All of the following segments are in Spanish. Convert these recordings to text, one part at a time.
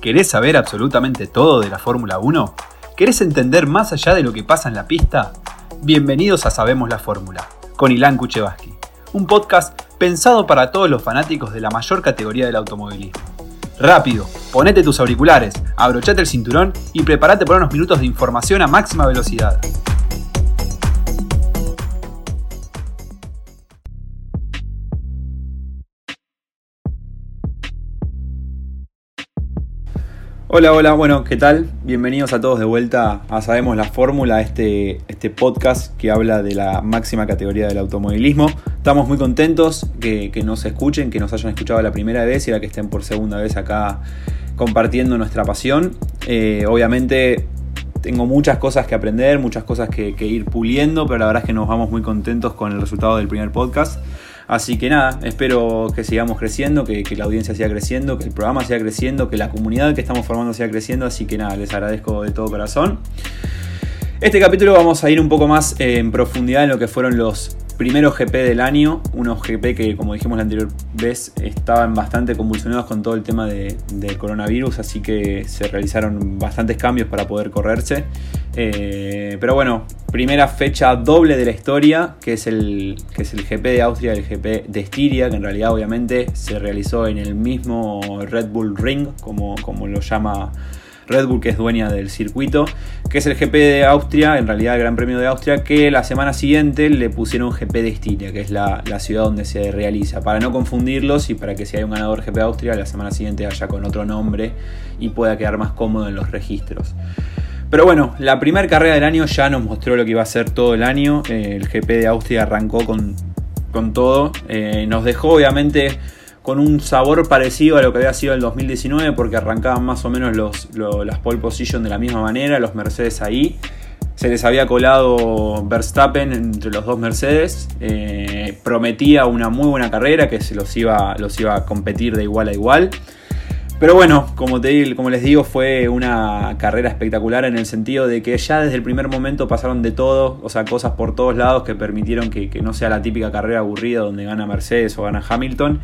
¿Querés saber absolutamente todo de la Fórmula 1? ¿Querés entender más allá de lo que pasa en la pista? Bienvenidos a Sabemos la Fórmula, con Ilan Kuchevaski, un podcast pensado para todos los fanáticos de la mayor categoría del automovilismo. Rápido, ponete tus auriculares, abrochate el cinturón y prepárate por unos minutos de información a máxima velocidad. Hola, hola, bueno, ¿qué tal? Bienvenidos a todos de vuelta a Sabemos la Fórmula, este, este podcast que habla de la máxima categoría del automovilismo. Estamos muy contentos que, nos escuchen, que nos hayan escuchado la primera vez y ahora que estén por segunda vez acá compartiendo nuestra pasión. Eh, obviamente tengo muchas cosas que aprender, muchas cosas que, que ir puliendo, pero la verdad es que nos vamos muy contentos con el resultado del primer podcast. Así que nada, espero que sigamos creciendo, que, la audiencia siga creciendo, que el programa siga creciendo, que la comunidad que estamos formando siga creciendo. Así que nada, les agradezco de todo corazón. Este capítulo vamos a ir un poco más en profundidad en lo que fueron los primeros GP del año, unos GP que como dijimos la anterior vez estaban bastante convulsionados con todo el tema de, coronavirus, así que se realizaron bastantes cambios para poder correrse. Eh, pero bueno, primera fecha doble de la historia, que es, el, que es el GP de Austria, el GP de Estiria, que en realidad obviamente se realizó en el mismo Red Bull Ring, como, como lo llama Red Bull, que es dueña del circuito, que es el GP de Austria, en realidad el Gran Premio de Austria, que la semana siguiente le pusieron GP de Estiria, que es la, ciudad donde se realiza, para no confundirlos y para que si hay un ganador GP de Austria, la semana siguiente haya con otro nombre y pueda quedar más cómodo en los registros. Pero bueno, la primera carrera del año ya nos mostró lo que iba a ser todo el año. Eh, el GP de Austria arrancó con, con todo. Eh, nos dejó obviamente con un sabor parecido a lo que había sido el 2019 porque arrancaban más o menos los, las pole position de la misma manera, los Mercedes ahí. Se les había colado Verstappen entre los dos Mercedes. Eh, prometía una muy buena carrera que se los iba, los iba a competir de igual a igual. Pero bueno, como, te, como les digo, fue una carrera espectacular en el sentido de que ya desde el primer momento pasaron de todo, o sea, cosas por todos lados que permitieron que, que no sea la típica carrera aburrida donde gana Mercedes o gana Hamilton.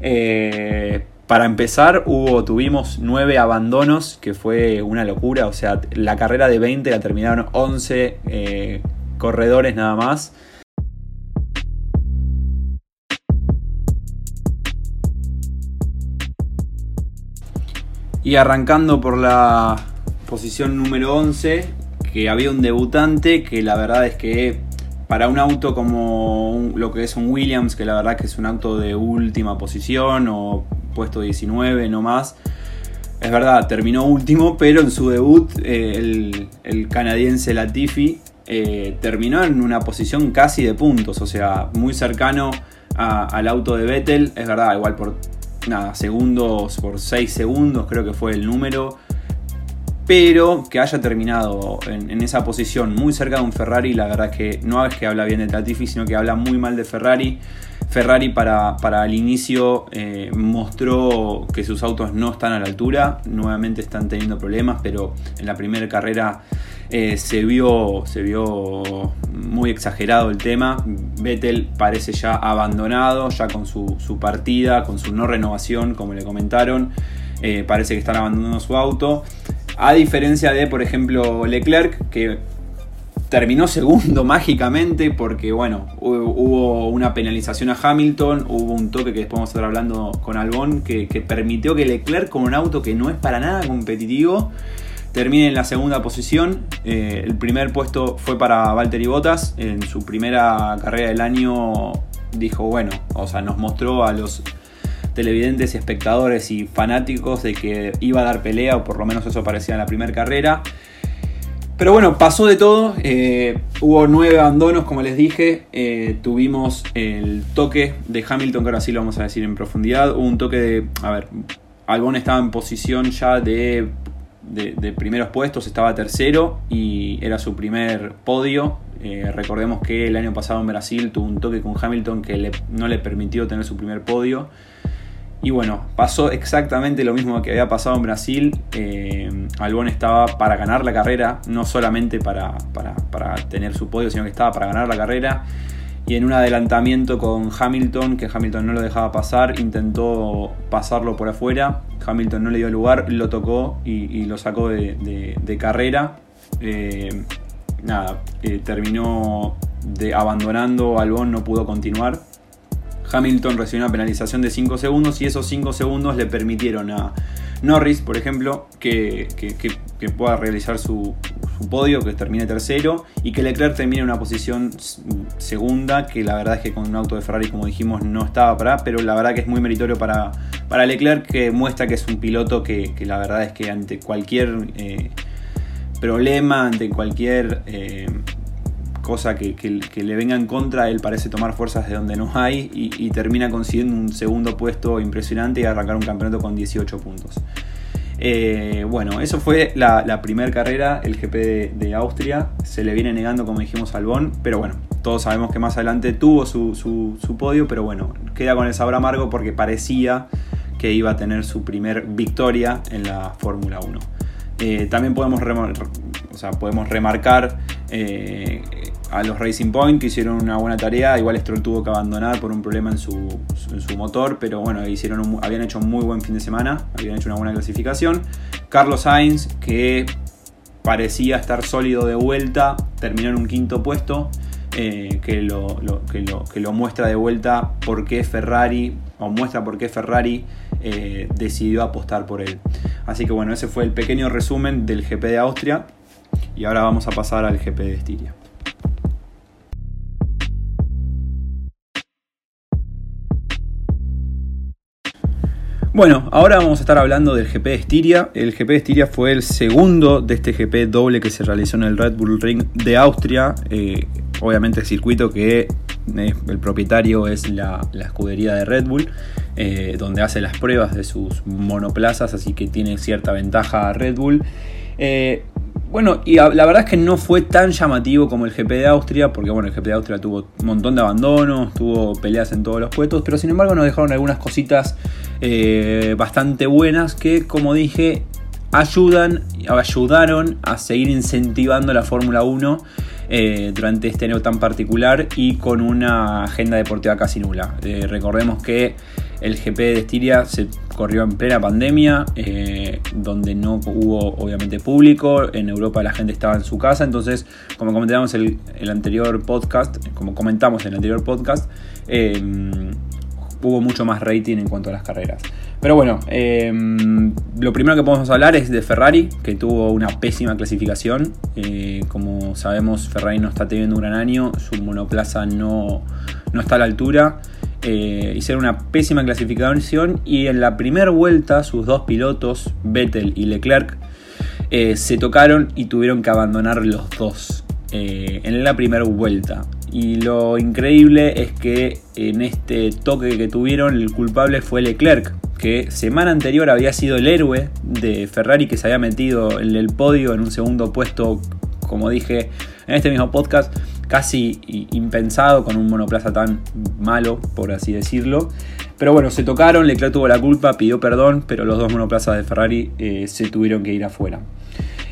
Eh, para empezar, hubo, tuvimos nueve abandonos, que fue una locura. O sea, la carrera de 20 la terminaron 11 eh, corredores nada más. Y arrancando por la posición número 11, que había un debutante que la verdad es que para un auto como lo que es un Williams, que la verdad que es un auto de última posición o puesto 19 no más, es verdad, terminó último, pero en su debut eh, el, canadiense Latifi eh, terminó en una posición casi de puntos, o sea, muy cercano al auto de Vettel, es verdad, igual por nada, segundos, por 6 segundos creo que fue el número pero que haya terminado en, esa posición muy cerca de un Ferrari, la verdad es que no es que habla bien de Latifi, sino que habla muy mal de Ferrari. Ferrari para, el inicio eh, mostró que sus autos no están a la altura, nuevamente están teniendo problemas, pero en la primera carrera eh, se, vio, se vio muy exagerado el tema. Vettel parece ya abandonado, ya con su, su partida, con su no renovación, como le comentaron. Eh, parece que están abandonando su auto. A diferencia de, por ejemplo, Leclerc, que terminó segundo mágicamente porque, bueno, hubo una penalización a Hamilton, hubo un toque que después vamos a estar hablando con Albon, que, permitió que Leclerc, con un auto que no es para nada competitivo, termine en la segunda posición. Eh, el primer puesto fue para Valtteri Bottas. En su primera carrera del año dijo, bueno, o sea, nos mostró a los televidentes espectadores y fanáticos de que iba a dar pelea, o por lo menos eso parecía en la primera carrera. Pero bueno, pasó de todo. Eh, hubo nueve abandonos, como les dije. Eh, tuvimos el toque de Hamilton, que ahora sí lo vamos a decir en profundidad. Hubo un toque de. A ver, Albon estaba en posición ya de, de, primeros puestos, estaba tercero y era su primer podio. Eh, recordemos que el año pasado en Brasil tuvo un toque con Hamilton que no le permitió tener su primer podio. Y bueno, pasó exactamente lo mismo que había pasado en Brasil. Eh, Albon estaba para ganar la carrera, no solamente para, tener su podio, sino que estaba para ganar la carrera. y en un adelantamiento con Hamilton, que Hamilton no lo dejaba pasar, intentó pasarlo por afuera, Hamilton no le dio lugar, lo tocó y, lo sacó de, carrera. Eh, nada, eh, terminó de, abandonando, Albon no pudo continuar. Hamilton recibió una penalización de 5 segundos y esos 5 segundos le permitieron a Norris, por ejemplo, que, pueda realizar su, podio, que termine tercero y que Leclerc termine en una posición segunda, que la verdad es que con un auto de Ferrari, como dijimos, no estaba para, pero la verdad que es muy meritorio para, para Leclerc, que muestra que es un piloto que, la verdad es que ante cualquier eh, problema, ante cualquier... Eh, cosa que, le venga en contra, él parece tomar fuerzas de donde no hay y, termina consiguiendo un segundo puesto impresionante y arrancar un campeonato con 18 puntos. Eh, bueno, eso fue la, primera carrera, el GP de, Austria. Se le viene negando, como dijimos, al Bon, pero bueno, todos sabemos que más adelante tuvo su, podio, pero bueno, queda con el sabor amargo porque parecía que iba a tener su primer victoria en la Fórmula 1. Eh, también podemos, podemos remarcar eh, a los Racing Point que hicieron una buena tarea. Igual Stroll tuvo que abandonar por un problema en su, motor, pero bueno, hicieron habían hecho un muy buen fin de semana, habían hecho una buena clasificación. Carlos Sainz, que parecía estar sólido de vuelta, terminó en un quinto puesto. Eh, que, lo, que, lo, muestra de vuelta por qué Ferrari, muestra por Ferrari eh, decidió apostar por él. Así que bueno, ese fue el pequeño resumen del GP de Austria. Y ahora vamos a pasar al GP de Estiria. Bueno, ahora vamos a estar hablando del GP de Estiria. El GP de Estiria fue el segundo de este GP doble que se realizó en el Red Bull Ring de Austria. Eh, obviamente el circuito que eh, el propietario es la, escudería de Red Bull, eh, donde hace las pruebas de sus monoplazas, así que tiene cierta ventaja Red Bull. Bueno, y la verdad es que no fue tan llamativo como el GP de Austria, porque bueno, el GP de Austria tuvo un montón de abandonos, tuvo peleas en todos los puestos, pero sin embargo nos dejaron algunas cositas eh, bastante buenas que, como dije, ayudan, ayudaron a seguir incentivando la Fórmula 1 eh, durante este año tan particular y con una agenda deportiva casi nula. Eh, recordemos que el GP de Estiria se corrió en plena pandemia, eh, donde no hubo obviamente público, en Europa la gente estaba en su casa, entonces como comentamos el, el anterior podcast, como comentamos en el anterior podcast, eh, hubo mucho más rating en cuanto a las carreras. Pero bueno, eh, lo primero que podemos hablar es de Ferrari, que tuvo una pésima clasificación. como sabemos, Ferrari no está teniendo un gran año, su monoplaza no, no está a la altura. Eh, hicieron una pésima clasificación y en la primera vuelta sus dos pilotos, Vettel y Leclerc, eh, se tocaron y tuvieron que abandonar los dos eh, en la primera vuelta. Y lo increíble es que en este toque que tuvieron el culpable fue Leclerc, que semana anterior había sido el héroe de Ferrari que se había metido en el podio en un segundo puesto, como dije en este mismo podcast, casi impensado con un monoplaza tan malo, por así decirlo. Pero bueno, se tocaron, Leclerc tuvo la culpa, pidió perdón, pero los dos monoplazas de Ferrari eh, se tuvieron que ir afuera.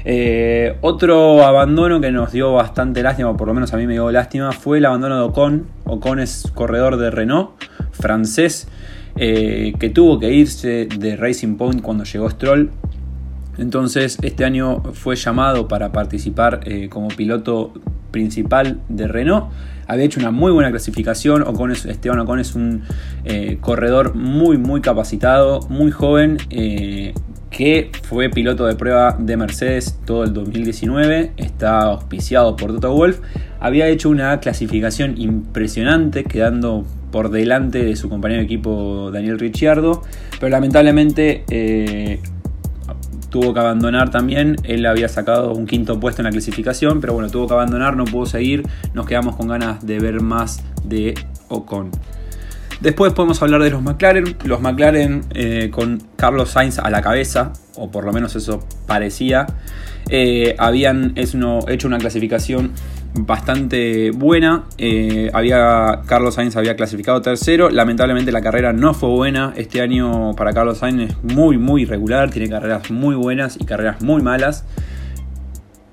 Eh, otro abandono que nos dio bastante lástima, o por lo menos a mí me dio lástima, fue el abandono de Ocon. Ocon es corredor de Renault, francés, eh, que tuvo que irse de Racing Point cuando llegó Stroll. Entonces este año fue llamado para participar como piloto principal de Renault. Había hecho una muy buena clasificación. Ocon Esteban Ocon es un eh, corredor muy, muy capacitado, muy joven, eh, que fue piloto de prueba de Mercedes todo el 2019. Está auspiciado por Toto Wolf. Había hecho una clasificación impresionante, quedando por delante de su compañero de equipo Daniel Ricciardo. Pero lamentablemente eh, tuvo que abandonar también. Él había sacado un quinto puesto en la clasificación, pero bueno, tuvo que abandonar, no pudo seguir. Nos quedamos con ganas de ver más de Ocon. Después podemos hablar de los McLaren. Los McLaren eh, con Carlos Sainz a la cabeza, o por lo menos eso parecía, eh, habían hecho una clasificación bastante buena. Eh, había, Carlos Sainz había clasificado tercero. Lamentablemente la carrera no fue buena. Este año para Carlos Sainz es muy, muy regular. Tiene carreras muy buenas y carreras muy malas.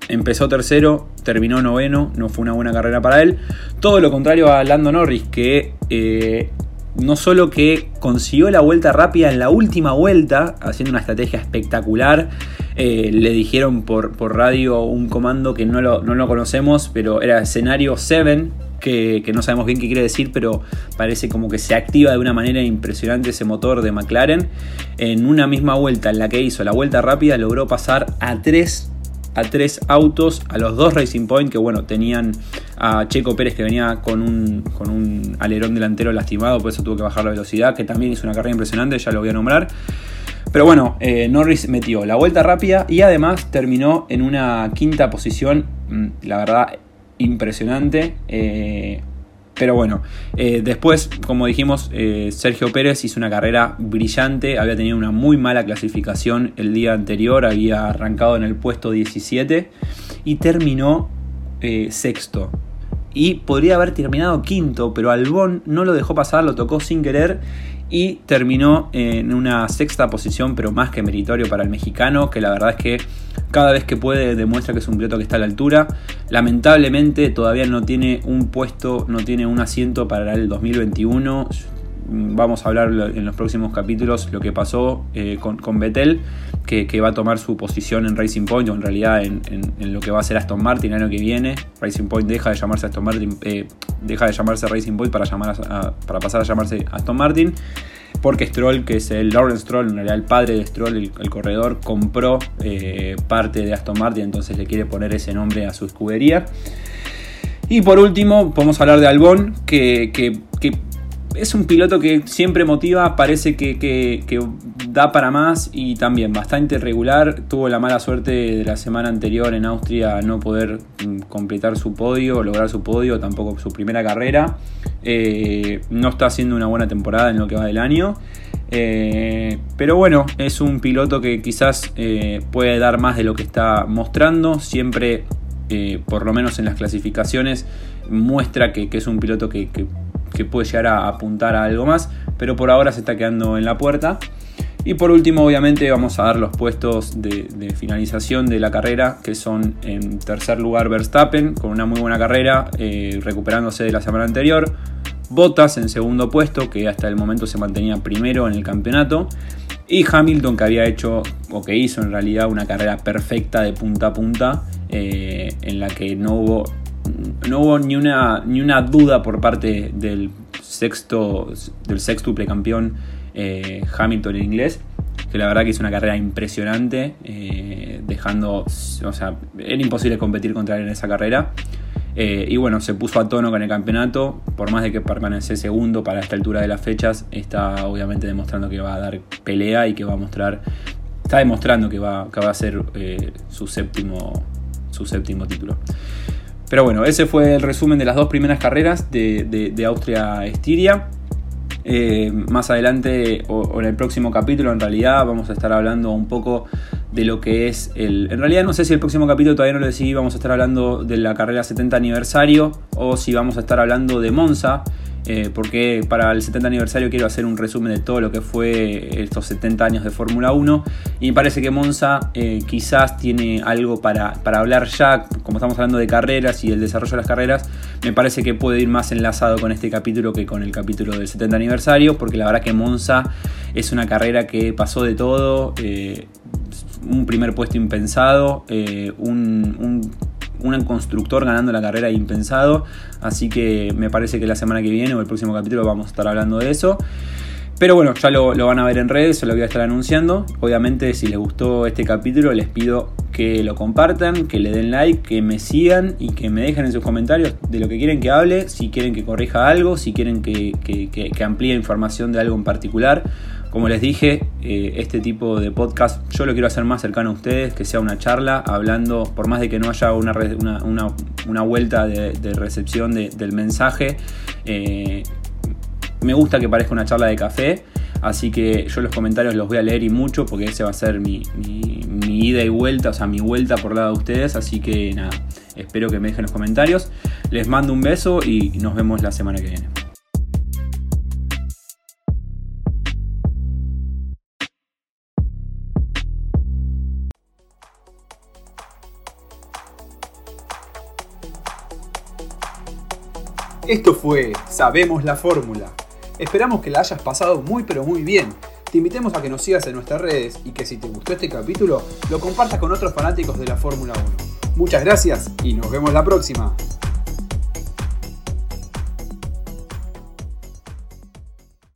empezó tercero, terminó noveno, no fue una buena carrera para él. Todo lo contrario a Lando Norris, que eh, no solo que consiguió la vuelta rápida en la última vuelta, haciendo una estrategia espectacular, eh, le dijeron por, radio un comando que no lo, no lo conocemos, pero era escenario 7, que, no sabemos bien qué quiere decir, pero parece como que se activa de una manera impresionante ese motor de McLaren. En una misma vuelta en la que hizo la vuelta rápida, logró pasar a tres a tres autos, a los dos Racing Point, que bueno, tenían a Checo Pérez que venía con un, con un alerón delantero lastimado, por eso tuvo que bajar la velocidad, que también hizo una carrera impresionante, ya lo voy a nombrar. Pero bueno, eh, Norris metió la vuelta rápida y además terminó en una quinta posición, mm, la verdad, impresionante. Eh, pero bueno, eh, después, como dijimos, Sergio Pérez hizo una carrera brillante, había tenido una muy mala clasificación el día anterior, había arrancado en el puesto 17 y terminó sexto. Y podría haber terminado quinto, pero Albón no lo dejó pasar, lo tocó sin querer y terminó en una sexta posición, pero más que meritorio para el mexicano, que la verdad es que cada vez que puede demuestra que es un piloto que está a la altura. Lamentablemente todavía no tiene un puesto, no tiene un asiento para el 2021. Vamos a hablar en los próximos capítulos lo que pasó eh, con, con Vettel, que, va a tomar su posición en Racing Point, o en realidad en, lo que va a ser Aston Martin el año que viene. Racing Point deja de llamarse Aston Martin, eh, deja de llamarse Racing Point para, llamar para pasar a llamarse Aston Martin porque Stroll, que es el Lawrence Stroll, en realidad el padre de Stroll, el, corredor, compró eh, parte de Aston Martin, entonces le quiere poner ese nombre a su escudería. Y por último, podemos hablar de Albón, que es un piloto que siempre motiva, parece que, da para más y también bastante regular. Tuvo la mala suerte de la semana anterior en Austria no poder mm, completar su podio, lograr su podio, tampoco su primera carrera. Eh, no está haciendo una buena temporada en lo que va del año. Eh, pero bueno, es un piloto que quizás eh, puede dar más de lo que está mostrando. Siempre, por lo menos en las clasificaciones, muestra que, es un piloto que que puede llegar a apuntar a algo más, pero por ahora se está quedando en la puerta. Y por último, obviamente, vamos a dar los puestos de, finalización de la carrera, que son en tercer lugar Verstappen, con una muy buena carrera, eh, recuperándose de la semana anterior. Bottas en segundo puesto, que hasta el momento se mantenía primero en el campeonato. Y Hamilton, que había hecho, o que hizo en realidad, una carrera perfecta de punta a punta, eh, en la que no hubo no hubo ni una, ni una duda por parte del sexto del sextuple campeón eh, Hamilton en inglés que la verdad que hizo una carrera impresionante eh, dejando o sea era imposible competir contra él en esa carrera. Eh, y bueno se puso a tono con el campeonato. Por más de que permanece segundo para esta altura de las fechas está obviamente demostrando que va a dar pelea y que va a mostrar está demostrando que va, que va a ser su séptimo su séptimo título pero bueno, ese fue el resumen de las dos primeras carreras de, Austria-Estiria. Eh, más adelante o, en el próximo capítulo en realidad vamos a estar hablando un poco de lo que es el... En realidad no sé si el próximo capítulo todavía no lo decidí, vamos a estar hablando de la carrera 70 aniversario o si vamos a estar hablando de Monza. Eh, porque para el 70 aniversario quiero hacer un resumen de todo lo que fue estos 70 años de Fórmula 1 y me parece que Monza eh, quizás tiene algo para, hablar ya, como estamos hablando de carreras y el desarrollo de las carreras, me parece que puede ir más enlazado con este capítulo que con el capítulo del 70 aniversario, porque la verdad que Monza es una carrera que pasó de todo, eh, un primer puesto impensado, un un constructor ganando la carrera impensado. Así que me parece que la semana que viene o el próximo capítulo vamos a estar hablando de eso. Pero bueno, ya lo, van a ver en redes, se lo voy a estar anunciando. Obviamente, si les gustó este capítulo, les pido que lo compartan, que le den like, que me sigan y que me dejen en sus comentarios de lo que quieren que hable, si quieren que corrija algo, si quieren que, amplíe información de algo en particular. Como les dije, eh, este tipo de podcast yo lo quiero hacer más cercano a ustedes, que sea una charla, hablando, por más de que no haya una, una, vuelta de, recepción del mensaje, eh, me gusta que parezca una charla de café, Así que yo los comentarios los voy a leer y mucho porque ese va a ser mi, ida y vuelta, o sea, mi vuelta por lado de ustedes. Así que nada, espero que me dejen los comentarios. Les mando un beso y nos vemos la semana que viene. Esto fue Sabemos la Fórmula, Esperamos que la hayas pasado muy pero muy bien. Te invitemos a que nos sigas en nuestras redes y que si te gustó este capítulo lo compartas con otros fanáticos de la Fórmula 1. Muchas gracias y nos vemos la próxima.